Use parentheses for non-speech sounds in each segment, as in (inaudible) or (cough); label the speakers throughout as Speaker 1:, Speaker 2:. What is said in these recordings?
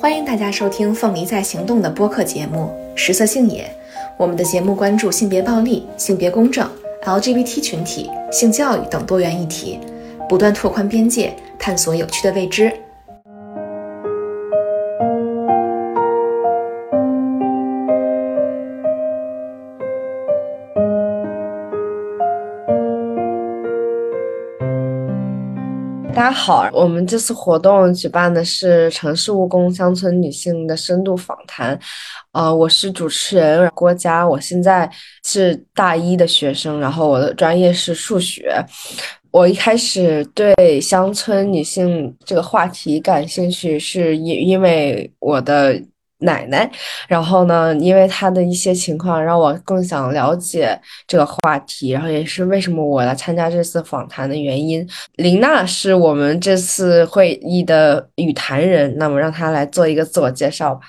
Speaker 1: 欢迎大家收听《凤梨在行动》的播客节目《食色性也》。我们的节目关注性别暴力、性别公正、LGBT 群体、性教育等多元议题，不断拓宽边界，探索有趣的未知。
Speaker 2: 大家好，我们这次活动举办的是城市务工乡村女性的深度访谈，呃，我是主持人郭佳，我现在是大一的学生，然后我的专业是数学。我一开始对乡村女性这个话题感兴趣，是因因为我的。奶奶，然后呢？因为她的一些情况，让我更想了解这个话题，然后也是为什么我来参加这次访谈的原因。林娜是我们这次会议的语坛人，那么让她来做一个自我介绍吧。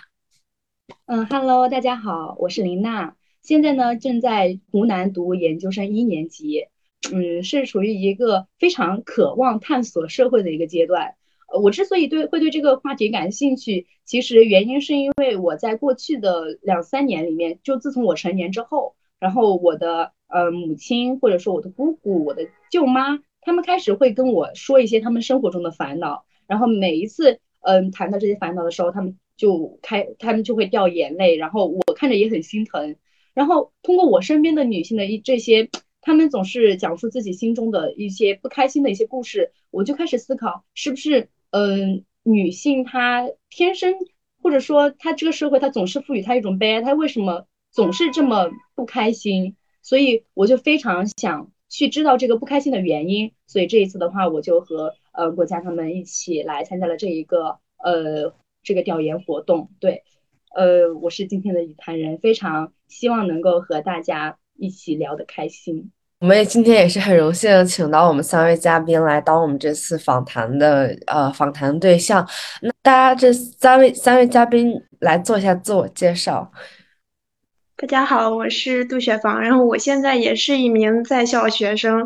Speaker 3: 嗯哈喽大家好，我是林娜，现在呢正在湖南读研究生一年级，嗯，是处于一个非常渴望探索社会的一个阶段。我之所以对会对这个话题感兴趣，其实原因是因为我在过去的两三年里面，就自从我成年之后，然后我的呃母亲或者说我的姑姑、我的舅妈，他们开始会跟我说一些他们生活中的烦恼，然后每一次嗯谈到这些烦恼的时候，他们就开他们就会掉眼泪，然后我看着也很心疼，然后通过我身边的女性的一这些。他们总是讲述自己心中的一些不开心的一些故事，我就开始思考，是不是嗯，女性她天生，或者说她这个社会她总是赋予她一种悲哀，她为什么总是这么不开心？所以我就非常想去知道这个不开心的原因。所以这一次的话，我就和呃国家他们一起来参加了这一个呃这个调研活动。对，呃，我是今天的语坛人，非常希望能够和大家。一起聊得开心，
Speaker 2: 我们也今天也是很荣幸请到我们三位嘉宾来当我们这次访谈的呃访谈对象。那大家这三位三位嘉宾来做一下自我介绍。
Speaker 4: 大家好，我是杜雪芳，然后我现在也是一名在校学生，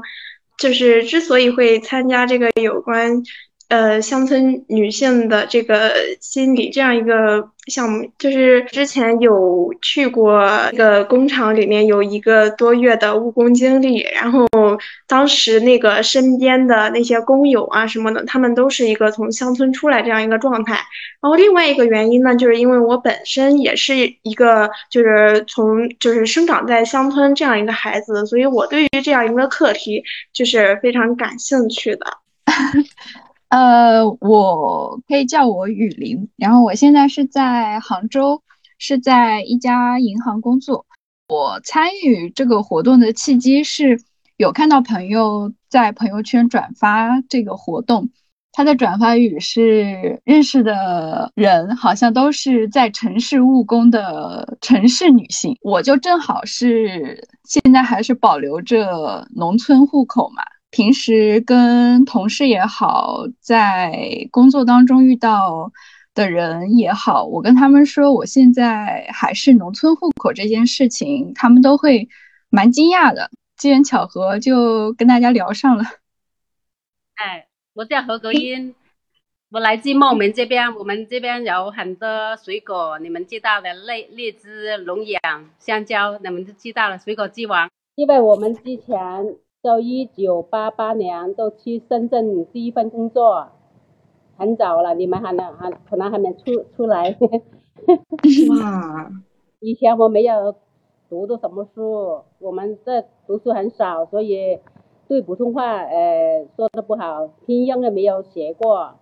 Speaker 4: 就是之所以会参加这个有关。呃，乡村女性的这个心理这样一个项目，就是之前有去过一个工厂里面有一个多月的务工经历，然后当时那个身边的那些工友啊什么的，他们都是一个从乡村出来这样一个状态。然后另外一个原因呢，就是因为我本身也是一个就是从就是生长在乡村这样一个孩子，所以我对于这样一个课题就是非常感兴趣的。(laughs)
Speaker 5: 呃，我可以叫我雨林，然后我现在是在杭州，是在一家银行工作。我参与这个活动的契机是有看到朋友在朋友圈转发这个活动，他的转发语是认识的人好像都是在城市务工的城市女性，我就正好是现在还是保留着农村户口嘛。平时跟同事也好，在工作当中遇到的人也好，我跟他们说我现在还是农村户口这件事情，他们都会蛮惊讶的。机缘巧合就跟大家聊上了。(laughs)
Speaker 6: 哎，我叫何格英，我来自茂名这边，我们这边有很多水果，你们知道的，荔荔枝、龙眼、香蕉，你们都知道了，水果之王。因为我们之前。到一九八八年都去深圳第一份工作，很早了，你们还能还可能还没出出来。
Speaker 3: 哇！(laughs)
Speaker 6: 以前我没有读的什么书，我们这读书很少，所以对普通话呃说的不好，拼音也没有学过。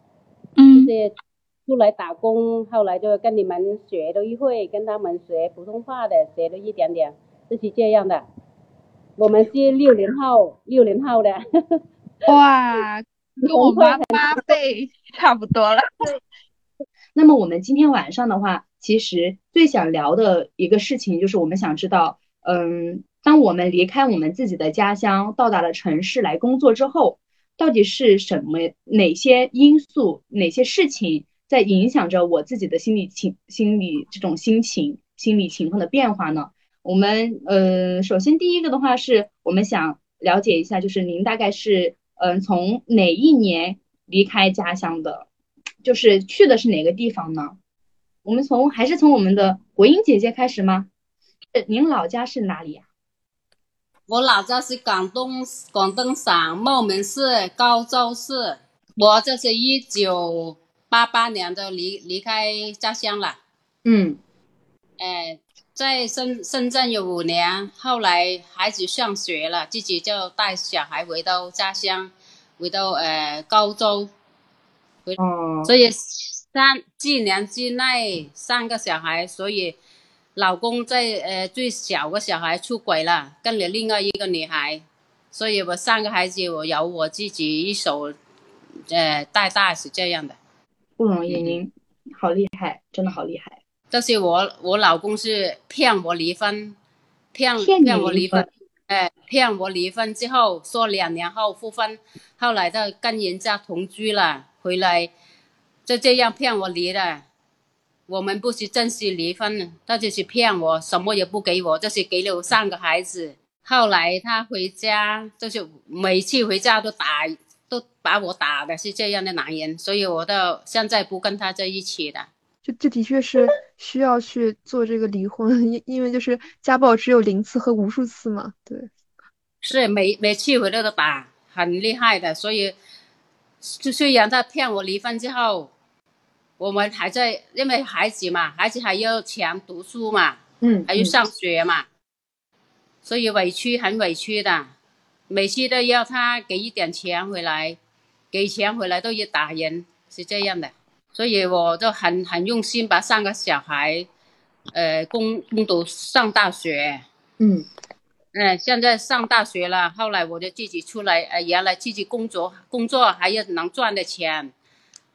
Speaker 5: 嗯。
Speaker 6: 这些出来打工，后来就跟你们学了一会，跟他们学普通话的，学了一点点，就是这样的。我们是六零后，六零后的，
Speaker 5: 哇，(laughs) 跟我妈八倍差不多了。(laughs)
Speaker 3: 那么我们今天晚上的话，其实最想聊的一个事情就是，我们想知道，嗯，当我们离开我们自己的家乡，到达了城市来工作之后，到底是什么、哪些因素、哪些事情在影响着我自己的心理情、心理这种心情、心理情况的变化呢？我们呃，首先第一个的话是我们想了解一下，就是您大概是嗯从哪一年离开家乡的，就是去的是哪个地方呢？我们从还是从我们的国英姐姐开始吗？您老家是哪里呀？
Speaker 6: 我老家是广东广东省茂名市高州市。我这是一九八八年就离离开家乡了。
Speaker 3: 嗯，
Speaker 6: 哎，在深深圳有五年，后来孩子上学了，自己就带小孩回到家乡，回到呃高州。
Speaker 3: 哦。
Speaker 6: 所以三几年之内三个小孩，所以老公在呃最小个小孩出轨了，跟了另外一个女孩，所以我三个孩子我由我自己一手。呃，带大是这样的，
Speaker 3: 不容易，您好厉害，真的好厉害。
Speaker 6: 但是我我老公是骗我离婚，骗
Speaker 3: 骗
Speaker 6: 我离婚，哎，骗我离婚之后说两年后复婚，后来他跟人家同居了，回来就这样骗我离的。我们不是正式离婚，他就是骗我，什么也不给我，就是给了我三个孩子。后来他回家，就是每次回家都打。都把我打的是这样的男人，所以我到现在不跟他在一起的。
Speaker 7: 就这的确是需要去做这个离婚，(laughs) 因因为就是家暴只有零次和无数次嘛。对，
Speaker 6: 是每每次回来都打，很厉害的。所以，就虽然他骗我离婚之后，我们还在，因为孩子嘛，孩子还要钱读书嘛，
Speaker 3: 嗯，
Speaker 6: 还要上学嘛，所以委屈很委屈的。每次都要他给一点钱回来，给钱回来都要打人，是这样的。所以我就很很用心把三个小孩，呃，供供读上大学。
Speaker 3: 嗯，
Speaker 6: 嗯，现在上大学了。后来我就自己出来，呃，原来自己工作工作还要能赚的钱。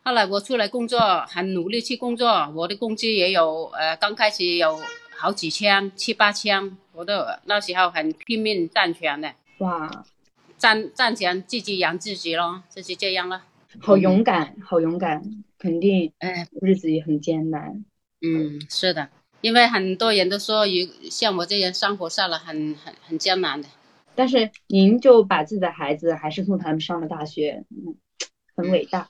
Speaker 6: 后来我出来工作，很努力去工作，我的工资也有，呃，刚开始有好几千、七八千，我都那时候很拼命赚钱的。
Speaker 3: 哇，
Speaker 6: 赚赚钱自己养自己咯，就是这样了。
Speaker 3: 好勇敢，好勇敢，肯定，
Speaker 6: 哎，
Speaker 3: 日子也很艰难。
Speaker 6: 嗯，是的，因为很多人都说，有像我这样生活下来很很很艰难的。
Speaker 3: 但是您就把自己的孩子还是送他们上了大学，嗯，很伟大。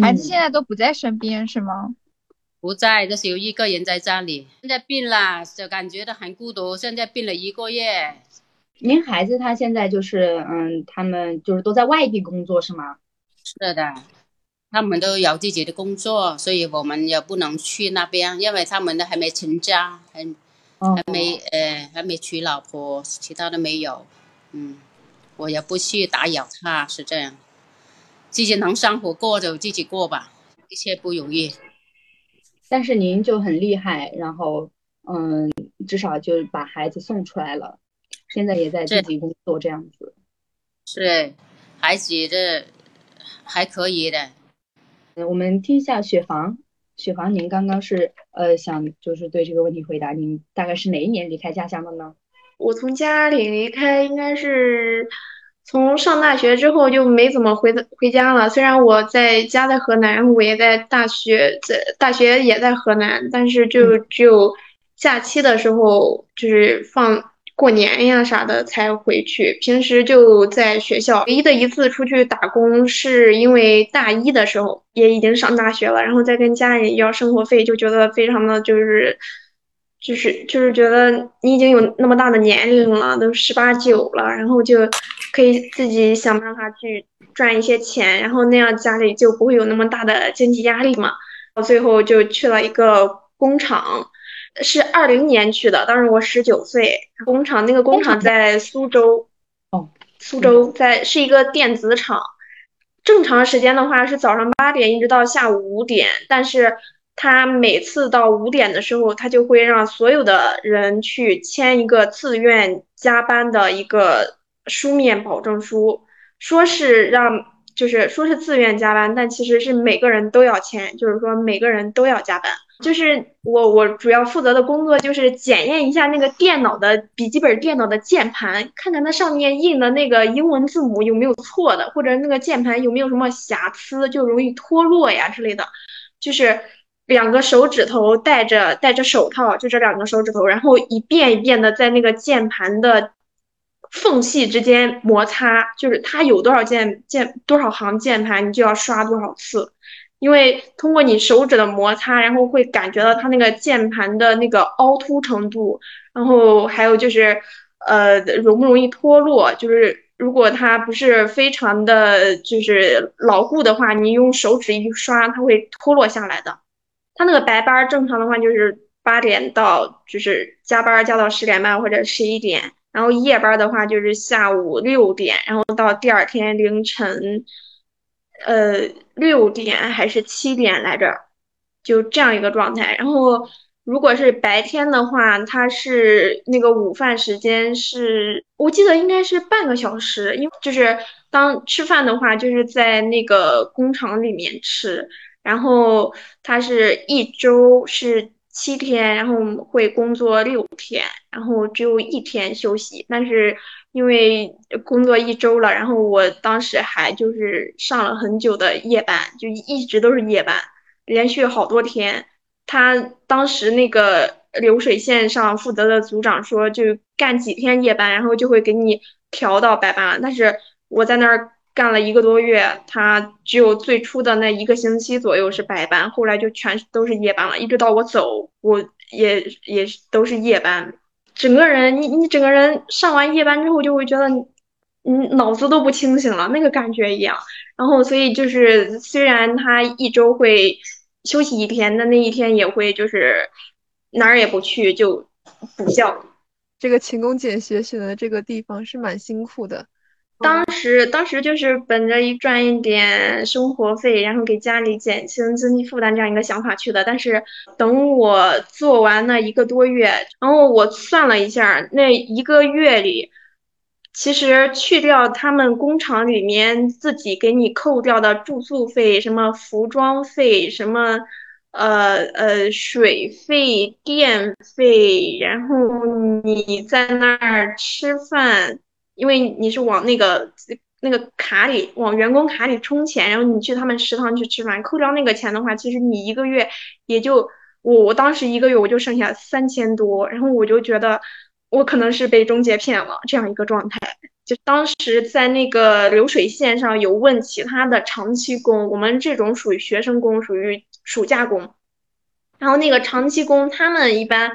Speaker 5: 孩子现在都不在身边是吗？
Speaker 6: 不在，就是有一个人在家里。现在病了，就感觉到很孤独。现在病了一个月。
Speaker 3: 您孩子他现在就是，嗯，他们就是都在外地工作是吗？
Speaker 6: 是的，他们都有自己的工作，所以我们也不能去那边，因为他们都还没成家，还还没呃还没娶老婆，其他的没有，嗯，我也不去打扰他，是这样，自己能生活过就自己过吧，一切不容易。
Speaker 3: 但是您就很厉害，然后嗯，至少就把孩子送出来了。现在也在自己工作这样子，
Speaker 6: 是孩子这还可以的。
Speaker 3: 我们听一下雪房，雪房，您刚刚是呃想就是对这个问题回答，您大概是哪一年离开家乡的呢？
Speaker 4: 我从家里离开应该是从上大学之后就没怎么回回家了。虽然我在家在河南，我也在大学在大学也在河南，但是就只有假期的时候就是放。过年呀啥的才回去，平时就在学校。唯一的一次出去打工，是因为大一的时候也已经上大学了，然后再跟家里要生活费，就觉得非常的就是，就是就是觉得你已经有那么大的年龄了，都十八九了，然后就可以自己想办法去赚一些钱，然后那样家里就不会有那么大的经济压力嘛。到最后就去了一个工厂。是二零年去的，当时我十九岁。工厂那个工厂在苏州，
Speaker 3: 哦，
Speaker 4: 苏州在是一个电子厂。正常时间的话是早上八点一直到下午五点，但是他每次到五点的时候，他就会让所有的人去签一个自愿加班的一个书面保证书，说是让就是说是自愿加班，但其实是每个人都要签，就是说每个人都要加班。就是我，我主要负责的工作就是检验一下那个电脑的笔记本电脑的键盘，看看它上面印的那个英文字母有没有错的，或者那个键盘有没有什么瑕疵，就容易脱落呀之类的。就是两个手指头戴着戴着手套，就这两个手指头，然后一遍一遍的在那个键盘的缝隙之间摩擦，就是它有多少键键多少行键盘，你就要刷多少次。因为通过你手指的摩擦，然后会感觉到它那个键盘的那个凹凸程度，然后还有就是呃容不容易脱落，就是如果它不是非常的就是牢固的话，你用手指一刷，它会脱落下来的。它那个白班正常的话就是八点到，就是加班加到十点半或者十一点。然后夜班的话就是下午六点，然后到第二天凌晨，呃六点还是七点来着，就这样一个状态。然后如果是白天的话，它是那个午饭时间是，我记得应该是半个小时，因为就是当吃饭的话，就是在那个工厂里面吃，然后它是一周是。七天，然后会工作六天，然后只有一天休息。但是因为工作一周了，然后我当时还就是上了很久的夜班，就一直都是夜班，连续好多天。他当时那个流水线上负责的组长说，就干几天夜班，然后就会给你调到白班。但是我在那儿。干了一个多月，他只有最初的那一个星期左右是白班，后来就全都是夜班了。一直到我走，我也也都是夜班。整个人，你你整个人上完夜班之后，就会觉得你脑子都不清醒了，那个感觉一样。然后，所以就是虽然他一周会休息一天，但那一天也会就是哪儿也不去就补觉。
Speaker 7: 这个勤工俭学选的这个地方是蛮辛苦的。
Speaker 4: 当时，当时就是本着一赚一点生活费，然后给家里减轻经济负担这样一个想法去的。但是等我做完那一个多月，然后我算了一下，那一个月里，其实去掉他们工厂里面自己给你扣掉的住宿费、什么服装费、什么呃呃水费、电费，然后你在那儿吃饭。因为你是往那个那个卡里，往员工卡里充钱，然后你去他们食堂去吃饭，扣掉那个钱的话，其实你一个月也就我我当时一个月我就剩下三千多，然后我就觉得我可能是被中介骗了这样一个状态。就当时在那个流水线上有问其他的长期工，我们这种属于学生工，属于暑假工，然后那个长期工他们一般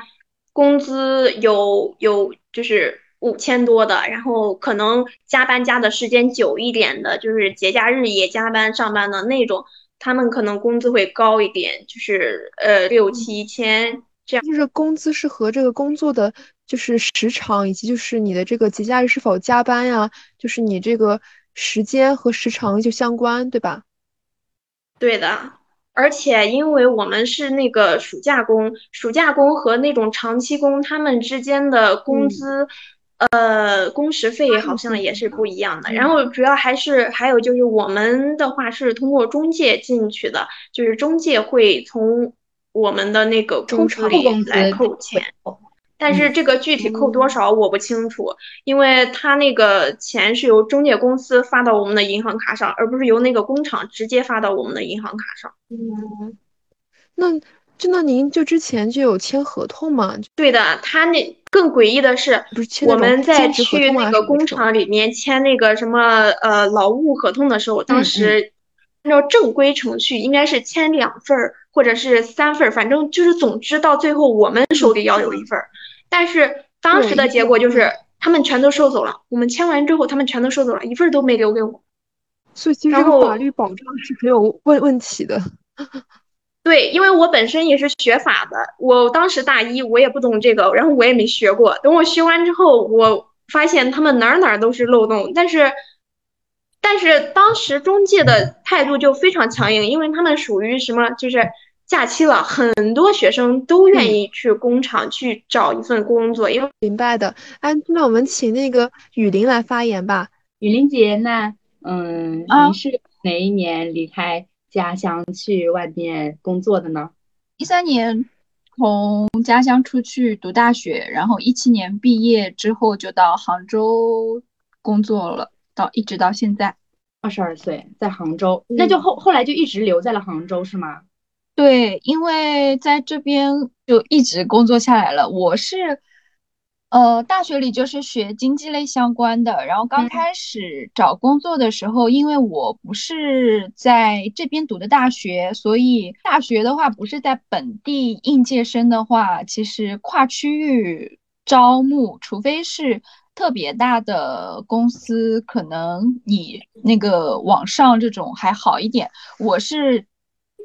Speaker 4: 工资有有就是。五千多的，然后可能加班加的时间久一点的，就是节假日也加班上班的那种，他们可能工资会高一点，就是呃六七千这样。
Speaker 7: 就是工资是和这个工作的就是时长以及就是你的这个节假日是否加班呀，就是你这个时间和时长就相关，对吧？
Speaker 4: 对的，而且因为我们是那个暑假工，暑假工和那种长期工他们之间的工资。呃，工时费好像也是不一样的。然后主要还是还有就是我们的话是通过中介进去的，就是中介会从我们的那个工厂里来扣钱。但是这个具体扣多少我不清楚，因为他那个钱是由中介公司发到我们的银行卡上，而不是由那个工厂直接发到我们的银行卡上。
Speaker 7: 嗯，那。就那您就之前就有签合同吗？
Speaker 4: 对的，他那更诡异的是，我们在去那个工厂里面签那个什么呃劳务合同的时候，当时按照正规程序应该是签两份儿或者是三份儿，反正就是总之到最后我们手里要有一份儿。但是当时的结果就是他们全都收走了，我们签完之后他们全都收走了，一份儿都没留给我。
Speaker 7: 所以其实这个法律保障是很有问问题的。
Speaker 4: 对，因为我本身也是学法的，我当时大一，我也不懂这个，然后我也没学过。等我学完之后，我发现他们哪儿哪儿都是漏洞。但是，但是当时中介的态度就非常强硬，因为他们属于什么，就是假期了，很多学生都愿意去工厂去找一份工作。因为
Speaker 7: 明白的，哎，那我们请那个雨林来发言吧。
Speaker 3: 雨林姐，那嗯，您是哪一年离开？家乡去外面工作的呢？
Speaker 5: 一三年从家乡出去读大学，然后一七年毕业之后就到杭州工作了，到一直到现在。
Speaker 3: 二十二岁在杭州，那就后后来就一直留在了杭州是吗？
Speaker 5: 对，因为在这边就一直工作下来了。我是呃，大学里就是学经济类相关的，然后刚开始找工作的时候，因为我不是在这边读的大学，所以大学的话不是在本地应届生的话，其实跨区域招募，除非是特别大的公司，可能你那个网上这种还好一点。我是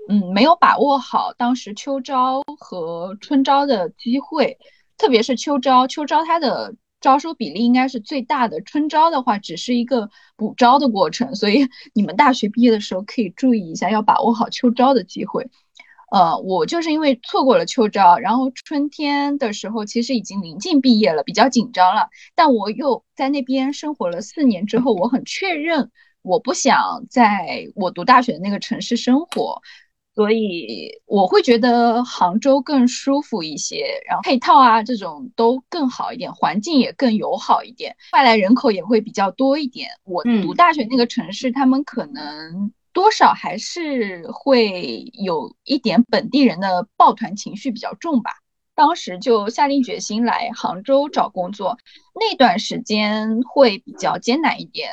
Speaker 5: 嗯没有把握好当时秋招和春招的机会。特别是秋招，秋招它的招收比例应该是最大的，春招的话只是一个补招的过程，所以 (laughs) 你们大学毕业的时候可以注意一下，要把握好秋招的机会。呃，我就是因为错过了秋招，然后春天的时候其实已经临近毕业了，比较紧张了，但我又在那边生活了四年之后，我很确认我不想在我读大学的那个城市生活。所以我会觉得杭州更舒服一些，然后配套啊这种都更好一点，环境也更友好一点，外来人口也会比较多一点。我读大学那个城市，他们可能多少还是会有一点本地人的抱团情绪比较重吧。当时就下定决心来杭州找工作，那段时间会比较艰难一点。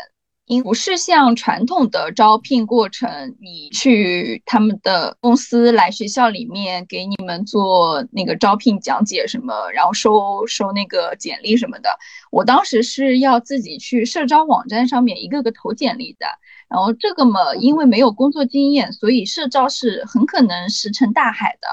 Speaker 5: 不是像传统的招聘过程，你去他们的公司来学校里面给你们做那个招聘讲解什么，然后收收那个简历什么的。我当时是要自己去社招网站上面一个个投简历的，然后这个嘛，因为没有工作经验，所以社招是很可能石沉大海的。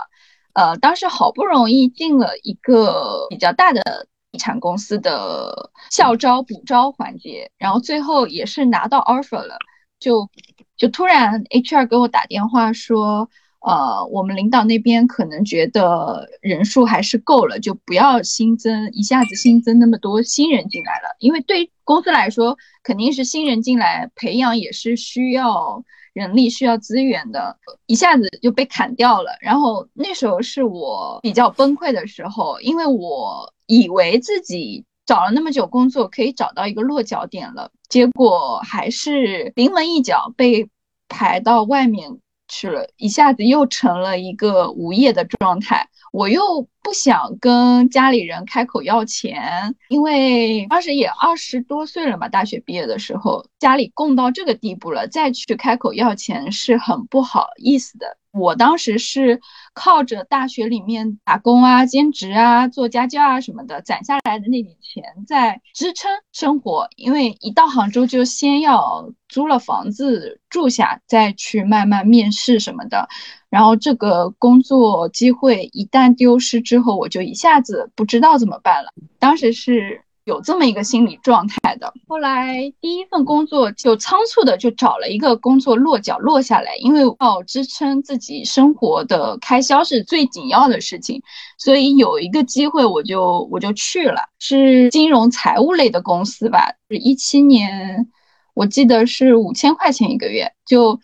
Speaker 5: 呃，当时好不容易进了一个比较大的。地产公司的校招补招环节，然后最后也是拿到 offer 了，就就突然 HR 给我打电话说，呃，我们领导那边可能觉得人数还是够了，就不要新增一下子新增那么多新人进来了，因为对公司来说肯定是新人进来培养也是需要人力需要资源的，一下子就被砍掉了。然后那时候是我比较崩溃的时候，因为我。以为自己找了那么久工作可以找到一个落脚点了，结果还是临门一脚被排到外面去了，一下子又成了一个无业的状态。我又不想跟家里人开口要钱，因为当时也二十多岁了嘛，大学毕业的时候，家里供到这个地步了，再去开口要钱是很不好意思的。我当时是靠着大学里面打工啊、兼职啊、做家教啊什么的攒下来的那点钱在支撑生活，因为一到杭州就先要租了房子住下，再去慢慢面试什么的。然后这个工作机会一旦丢失之后，我就一下子不知道怎么办了。当时是。有这么一个心理状态的。后来第一份工作就仓促的就找了一个工作落脚落下来，因为要支撑自己生活的开销是最紧要的事情，所以有一个机会我就我就去了，是金融财务类的公司吧。是一七年，我记得是五千块钱一个月，就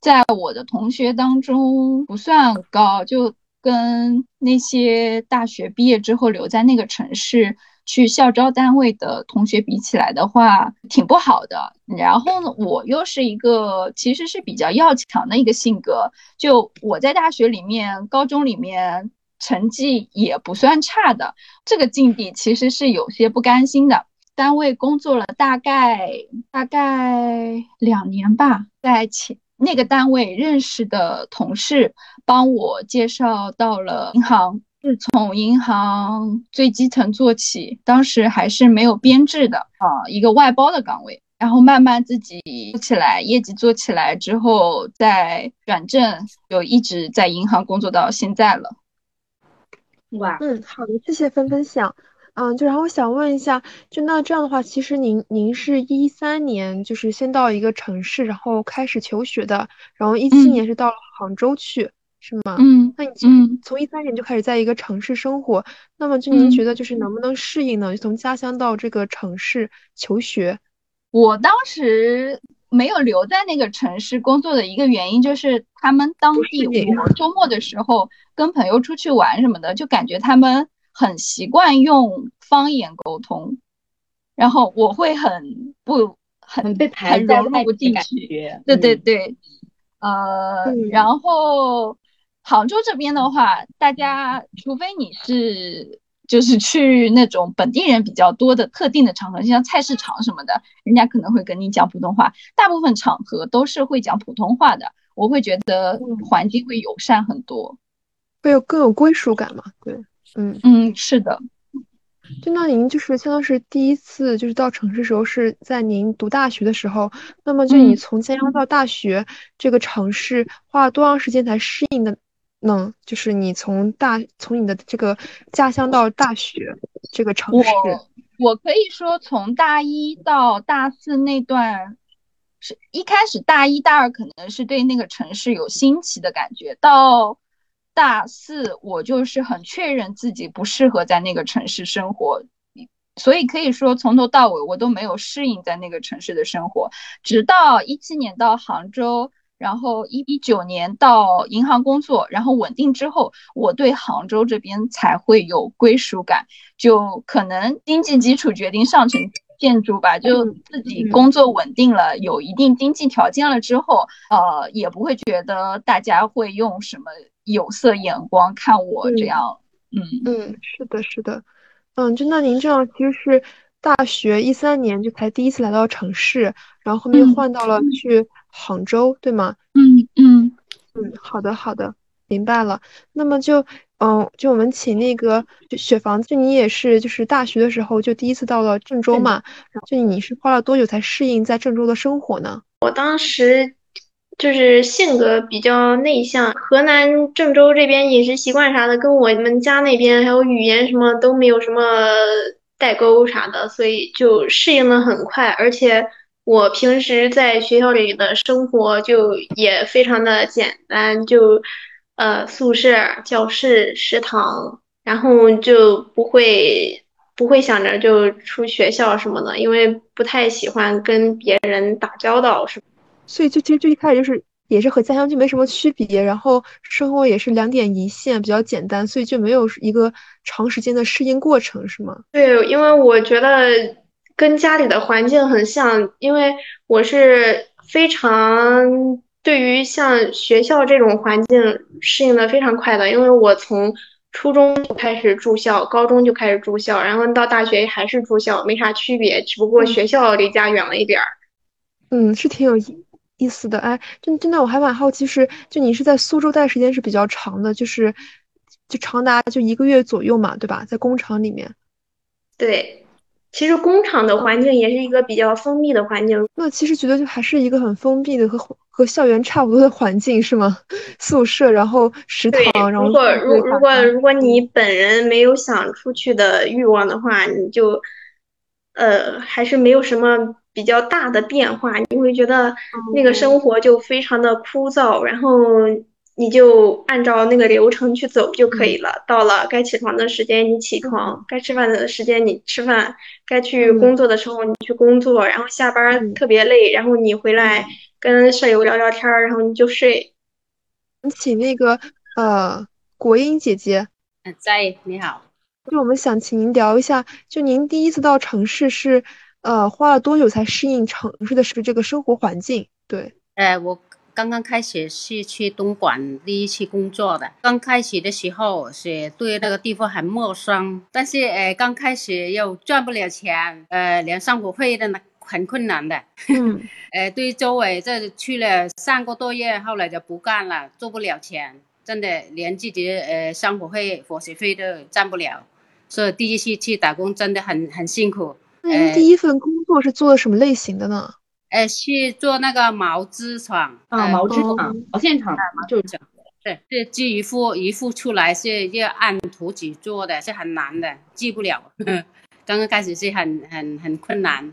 Speaker 5: 在我的同学当中不算高，就跟那些大学毕业之后留在那个城市。去校招单位的同学比起来的话，挺不好的。然后呢，我又是一个其实是比较要强的一个性格。就我在大学里面、高中里面成绩也不算差的，这个境地其实是有些不甘心的。单位工作了大概大概两年吧，在前那个单位认识的同事帮我介绍到了银行。是从银行最基层做起，当时还是没有编制的啊，一个外包的岗位，然后慢慢自己做起来，业绩做起来之后再转正，就一直在银行工作到现在了。
Speaker 3: 哇，
Speaker 7: 嗯，好的，谢谢分分享。嗯，就然后我想问一下，就那这样的话，其实您您是一三年就是先到一个城市，然后开始求学的，然后一七年是到了杭州去。是吗？
Speaker 5: 嗯，
Speaker 7: 那你从从一三年就开始在一个城市生活，那么就您觉得就是能不能适应呢？就从家乡到这个城市求学，
Speaker 5: 我当时没有留在那个城市工作的一个原因就是他们当地我周末的时候跟朋友出去玩什么的，就感觉他们很习惯用方言沟通，然后我会很不很
Speaker 3: 被排
Speaker 5: 在融入进去，对对对，呃，然后。杭州这边的话，大家除非你是就是去那种本地人比较多的特定的场合，像菜市场什么的，人家可能会跟你讲普通话。大部分场合都是会讲普通话的，我会觉得环境会友善很多，
Speaker 7: 会有更有归属感嘛？对，嗯
Speaker 5: 嗯，是的。
Speaker 7: 就那您就是相当是第一次就是到城市时候是在您读大学的时候，那么就你从家乡到大学这个城市花了多长时间才适应的呢？就是你从大从你的这个家乡到大学这个城市，
Speaker 5: 我可以说从大一到大四那段，是一开始大一大二可能是对那个城市有新奇的感觉，到。大四，我就是很确认自己不适合在那个城市生活，所以可以说从头到尾我都没有适应在那个城市的生活。直到一七年到杭州，然后一一九年到银行工作，然后稳定之后，我对杭州这边才会有归属感。就可能经济基础决定上层建筑吧，就自己工作稳定了，有一定经济条件了之后，呃，也不会觉得大家会用什么。有色眼光看我这样，嗯
Speaker 7: 嗯，是的，是的，嗯，就那您这样其实是大学一三年就才第一次来到城市，然后后面换到了去杭州，对吗？
Speaker 5: 嗯嗯
Speaker 7: 嗯，好的好的，明白了。那么就嗯，就我们请那个就雪房，就你也是就是大学的时候就第一次到了郑州嘛，然后就你是花了多久才适应在郑州的生活呢？
Speaker 4: 我当时。就是性格比较内向，河南郑州这边饮食习惯啥的，跟我们家那边还有语言什么都没有什么代沟啥的，所以就适应的很快。而且我平时在学校里的生活就也非常的简单，就呃宿舍、教室、食堂，然后就不会不会想着就出学校什么的，因为不太喜欢跟别人打交道，是。
Speaker 7: 所以就其实就一开始就是也是和家乡就没什么区别，然后生活也是两点一线，比较简单，所以就没有一个长时间的适应过程，是吗？
Speaker 4: 对，因为我觉得跟家里的环境很像，因为我是非常对于像学校这种环境适应的非常快的，因为我从初中就开始住校，高中就开始住校，然后到大学还是住校，没啥区别，只不过学校离家远了一点儿。
Speaker 7: 嗯，是挺有意。意思的，哎，真真的我还蛮好奇，是就你是在苏州待时间是比较长的，就是就长达就一个月左右嘛，对吧？在工厂里面。
Speaker 4: 对，其实工厂的环境也是一个比较封闭的环境。
Speaker 7: 那其实觉得就还是一个很封闭的和和校园差不多的环境是吗？(laughs) 宿舍，然后食堂，然后
Speaker 4: 如果如如果如果你本人没有想出去的欲望的话，你就呃还是没有什么。比较大的变化，你会觉得那个生活就非常的枯燥，然后你就按照那个流程去走就可以了。到了该起床的时间你起床，该吃饭的时间你吃饭，该去工作的时候你去工作，然后下班特别累，然后你回来跟舍友聊聊天，然后你就睡。
Speaker 7: 你请那个呃国英姐姐，
Speaker 6: 在你好，
Speaker 7: 就我们想请您聊一下，就您第一次到城市是。呃，花了多久才适应城市的是这个生活环境？对，
Speaker 6: 呃，我刚刚开始是去东莞第一次工作的。刚开始的时候是对那个地方很陌生，但是呃，刚开始又赚不了钱，呃，连生活费的很困难的。
Speaker 7: 嗯，(laughs)
Speaker 6: 呃，对周围这去了三个多月，后来就不干了，做不了钱，真的连自己呃生活费、伙食费都赚不了，所以第一次去打工真的很很辛苦。
Speaker 7: 那您第一份工作是做什么类型的呢？
Speaker 6: 呃，去做那个毛织厂
Speaker 3: 啊，毛织厂、毛线厂就是这样。
Speaker 6: 对，这织一副一副出来是要按图纸做的，是很难的，记不了。(laughs) 刚刚开始是很很很困难。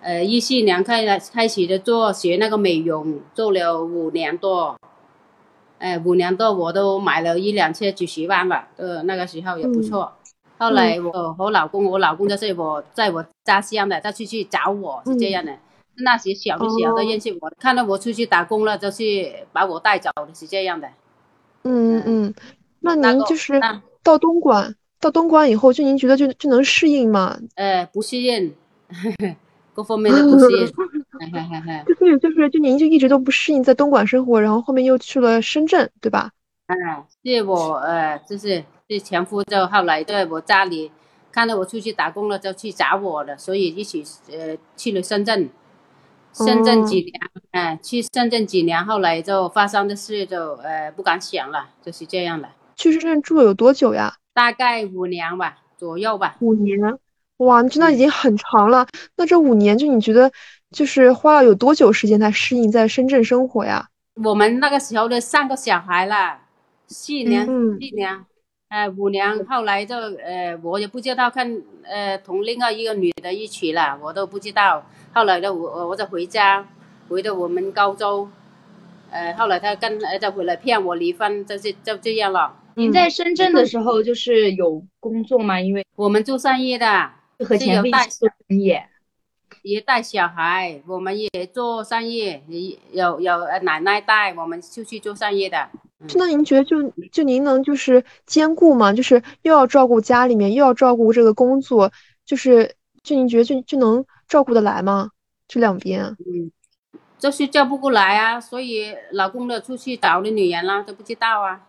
Speaker 6: 呃，一四年开开始的做学那个美容，做了五年多。呃，五年多我都买了一辆车几十万吧，呃，那个时候也不错。后来我和老公，我老公就是我在我家乡的，他出去找我是这样的。那些小的小的认识我，看到我出去打工了，就是把我带走的，是这样的。
Speaker 7: 嗯嗯，那您就是到东莞，到东莞以后，就您觉得就就能适应吗？
Speaker 6: 呃，不适应，(laughs) 各方面的不适应。(laughs)
Speaker 7: 就是就是就您就一直都不适应在东莞生活，然后后面又去了深圳，对吧？
Speaker 6: 嗯，是我呃，就是是前夫，就后来在我家里看到我出去打工了，就去找我了，所以一起呃去了深圳。深圳几年，哎，去深圳几年，后来就发生的事就呃不敢想了，就是这样的。
Speaker 7: 去深圳住了有多久呀？
Speaker 6: 大概五年吧，左右吧。
Speaker 7: 五年，哇，真的已经很长了。那这五年，就你觉得，就是花了有多久时间才适应在深圳生活呀？
Speaker 6: 我们那个时候的三个小孩了，四年，四年，呃，五年，后来就呃，我也不知道看，呃，同另外一个女的一起了，我都不知道。后来呢，我我就回家，回到我们高州，呃，后来他跟儿子回来骗我离婚，就是就这样了。
Speaker 3: 您在深圳的时候就是有工作吗？因为
Speaker 6: 我们做生意的，
Speaker 3: 和前夫做生意，
Speaker 6: 也带小孩，我们也做生意，有有奶奶带，我们就去做生意的。
Speaker 7: 那您觉得就就您能就是兼顾吗？就是又要照顾家里面，又要照顾这个工作，就是就你觉得就就能？照顾得来吗？这两边，
Speaker 6: 嗯，就是照不过来啊，所以老公的出去找的女人了，都不知道啊。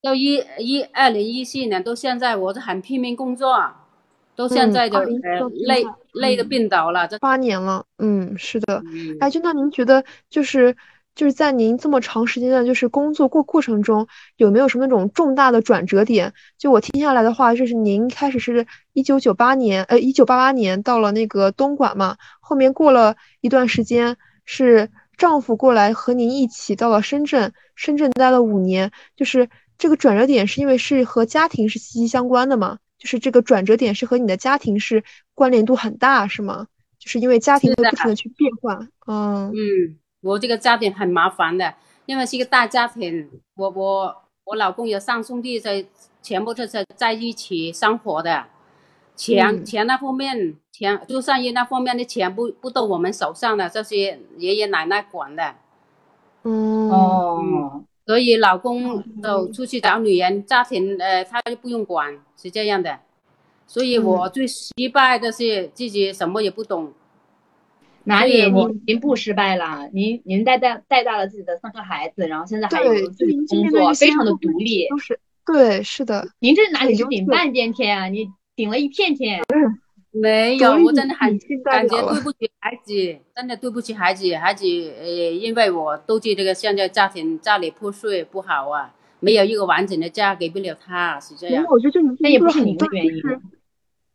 Speaker 6: 到一一二零一四年到现在，我都很拼命工作，到现在就累累的病倒了。这
Speaker 7: 八年了，嗯，是的。哎，就那您觉得就是？就是在您这么长时间的，就是工作过过程中，有没有什么那种重大的转折点？就我听下来的话，就是您开始是一九九八年，呃，一九八八年到了那个东莞嘛，后面过了一段时间，是丈夫过来和您一起到了深圳，深圳待了五年。就是这个转折点是因为是和家庭是息息相关的嘛？就是这个转折点是和你的家庭是关联度很大，是吗？就是因为家庭会不停的去变化，
Speaker 6: 嗯嗯。我这个家庭很麻烦的，因为是一个大家庭，我我我老公有三兄弟在，全部都是在一起生活的，钱钱那方面，钱做生意那方面的钱不不到我们手上的，这些爷爷奶奶管的。
Speaker 7: 嗯
Speaker 6: 哦，所以老公都出去找女人，家庭呃他就不用管，是这样的。所以我最失败的是自己什么也不懂。
Speaker 3: 哪里？您您不失败了？您您带带带大了自己的三个孩子，然后现在还有自己工作，非常的独立。
Speaker 7: 都是对，是的。
Speaker 3: 您这哪里是顶半边天啊？你顶了一片天。
Speaker 6: 没有，我真的很感觉对不起孩子，真的对不起孩子。孩子呃，因为我妒忌这个现在家庭家里破碎不好啊，没有一个完整的家给不了他，是这样。
Speaker 7: 我觉得就
Speaker 3: 那也不是您的原因。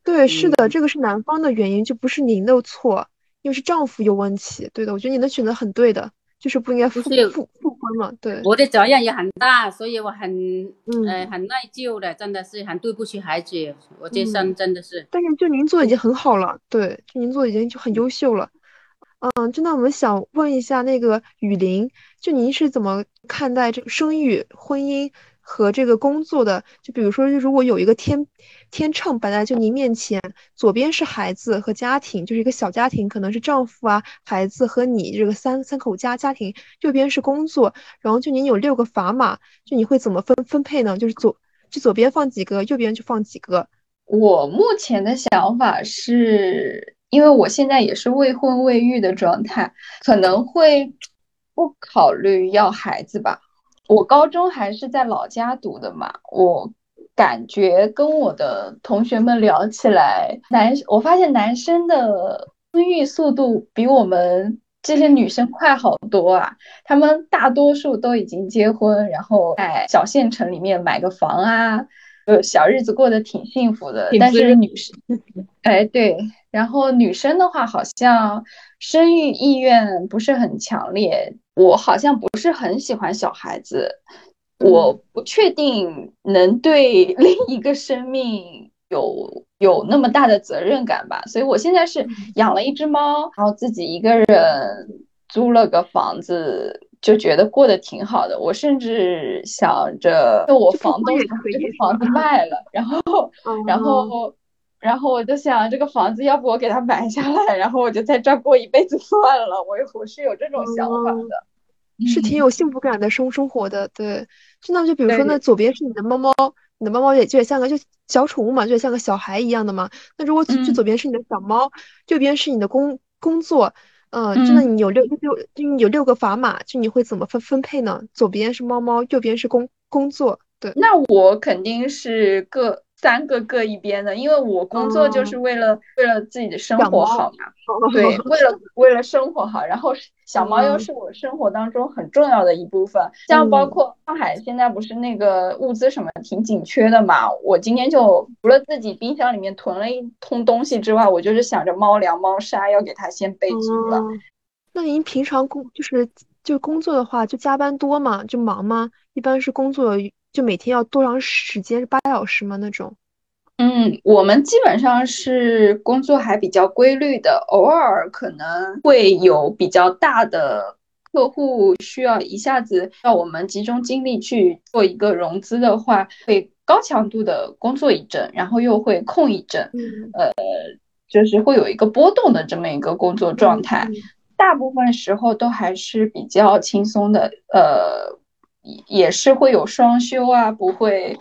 Speaker 7: 对，是的，这个是男方的原因，就不是您的错。因为是丈夫有问题，对的，我觉得你的选择很对的，就是不应该复复复婚嘛。对，
Speaker 6: 我的责任也很大，所以我很嗯很内疚的，真的是很对不起孩子，我这生真的是。
Speaker 7: 但是就您做已经很好了，对，就您做已经就很优秀了。嗯，真的我们想问一下那个雨林，就您是怎么看待这个生育、婚姻？和这个工作的，就比如说，如果有一个天天秤摆在就您面前，左边是孩子和家庭，就是一个小家庭，可能是丈夫啊、孩子和你这个三三口家家庭；右边是工作，然后就您有六个砝码，就你会怎么分分配呢？就是左就左边放几个，右边就放几个。
Speaker 5: 我目前的想法是，因为我现在也是未婚未育的状态，可能会不考虑要孩子吧。我高中还是在老家读的嘛，我感觉跟我的同学们聊起来，男我发现男生的婚育速度比我们这些女生快好多啊。他们大多数都已经结婚，然后在小县城里面买个房啊，呃，小日子过得挺幸福的。但是女生，哎，对，然后女生的话，好像生育意愿不是很强烈。我好像不是很喜欢小孩子，我不确定能对 (laughs) 另一个生命有有那么大的责任感吧，所以我现在是养了一只猫，然后自己一个人租了个房子，就觉得过得挺好的。我甚至想着，就我房东把这个房子卖了，然后，(laughs) 然后，然后我就想，这个房子要不我给它买下来，然后我就在这儿过一辈子算了。我我是有这种想法的。
Speaker 7: 是挺有幸福感的生生活的，对。就那就比如说，那左边是你的猫猫，你的猫猫也就也像个就小宠物嘛，就像个小孩一样的嘛。那如果就左边是你的小猫，右边是你的工工作，嗯，真的你有六六就你有六个砝码，就你会怎么分分配呢？左边是猫猫，右边是工工作？对，
Speaker 5: 那我肯定是各三个各一边的，因为我工作就是为了、为了自己的生活好嘛。(laughs) 对，为了 (laughs) 为了生活好，然后小猫又是我生活当中很重要的一部分。像包括上海现在不是那个物资什么挺紧缺的嘛，我今天就除了自己冰箱里面囤了一通东西之外，我就是想着猫粮、猫砂要给它先备足了。
Speaker 7: 那您平常工就是就工作的话，就加班多吗？就忙吗？一般是工作就每天要多长时间？是八小时吗？那种？
Speaker 5: 嗯，我们基本上是工作还比较规律的，偶尔可能会有比较大的客户需要一下子让我们集中精力去做一个融资的话，会高强度的工作一阵，然后又会空一阵，呃，就是会有一个波动的这么一个工作状态。大部分时候都还是比较轻松的，呃，也是会有双休啊，不会。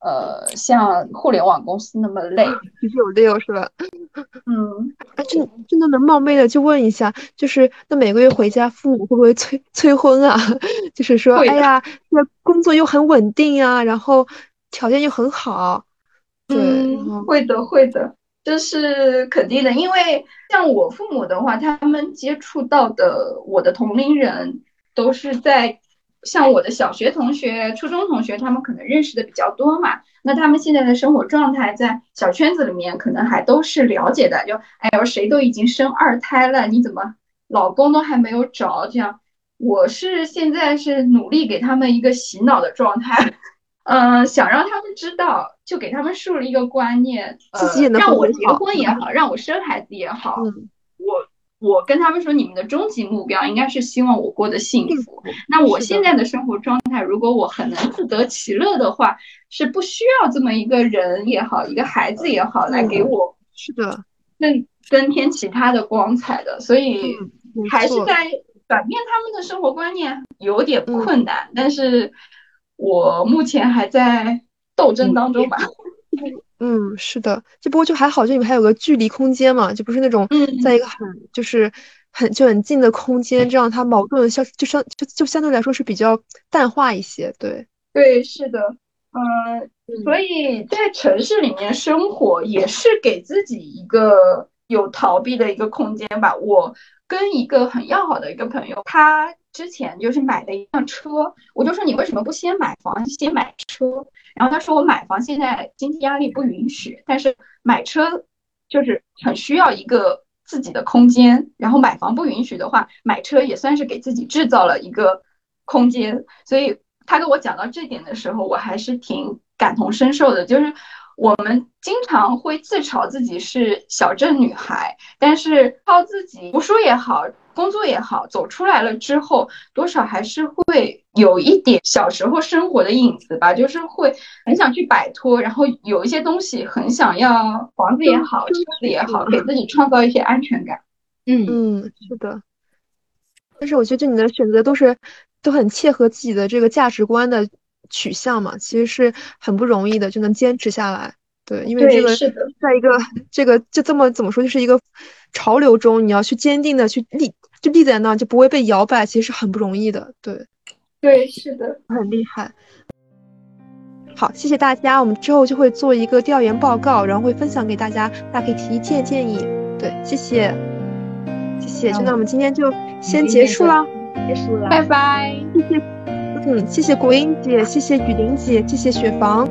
Speaker 5: 呃，像互联网公司那么累，(laughs)
Speaker 7: 九九六是吧？(laughs)
Speaker 5: 嗯，
Speaker 7: 啊，真真的能冒昧的就问一下，就是那每个月回家，父母会不会催催婚啊？(laughs) 就是说，哎呀，那工作又很稳定啊，然后条件又很好，对，
Speaker 5: 会的，会的，这是肯定的，因为像我父母的话，他们接触到的我的同龄人都是在。像我的小学同学、初中同学，他们可能认识的比较多嘛，那他们现在的生活状态在小圈子里面可能还都是了解的。就哎呦，谁都已经生二胎了，你怎么老公都还没有找？这样，我是现在是努力给他们一个洗脑的状态，嗯，想让他们知道，就给他们树立一个观念，
Speaker 7: 呃，
Speaker 5: 让我结婚也好，让我生孩子也好，我。我跟他们说，你们的终极目标应该是希望我过得幸福。那我现在的生活状态，如果我很能自得其乐的话，是不需要这么一个人也好，一个孩子也好来给我
Speaker 7: 是的。
Speaker 5: 更增添其他的光彩的。所以还是在转变他们的生活观念有点困难，但是我目前还在斗争当中吧。
Speaker 7: 嗯，是的，就不过就还好，就你们还有个距离空间嘛，就不是那种在一个很就是很就很近的空间，这样它矛盾相就相就就相对来说是比较淡化一些。对，
Speaker 5: 对，是的，嗯，所以在城市里面生活也是给自己一个有逃避的一个空间吧。我跟一个很要好的一个朋友，他。之前就是买了一辆车，我就说你为什么不先买房先买车？然后他说我买房现在经济压力不允许，但是买车就是很需要一个自己的空间。然后买房不允许的话，买车也算是给自己制造了一个空间。所以他跟我讲到这点的时候，我还是挺感同身受的。就是我们经常会自嘲自己是小镇女孩，但是靠自己读书也好。工作也好，走出来了之后，多少还是会有一点小时候生活的影子吧，就是会很想去摆脱，然后有一些东西很想要，房子也好，车子也好，给自己创造一些安全感。
Speaker 7: 嗯嗯，是的。但是我觉得，就你的选择都是都很切合自己的这个价值观的取向嘛，其实是很不容易的，就能坚持下来。对，因为这个在一个这个就这么怎么说，就是一个潮流中，你要去坚定的去立，就立在那，就不会被摇摆，其实是很不容易的。对，
Speaker 5: 对，是的，
Speaker 7: 很厉害。好，谢谢大家，我们之后就会做一个调研报告，然后会分享给大家，大家可以提建建议。对，谢谢，谢谢。就那我们今天就先结束了，
Speaker 3: 结束了，
Speaker 5: 拜拜。
Speaker 7: 谢谢，嗯谢谢国英姐谢谢雨林姐谢谢雪房。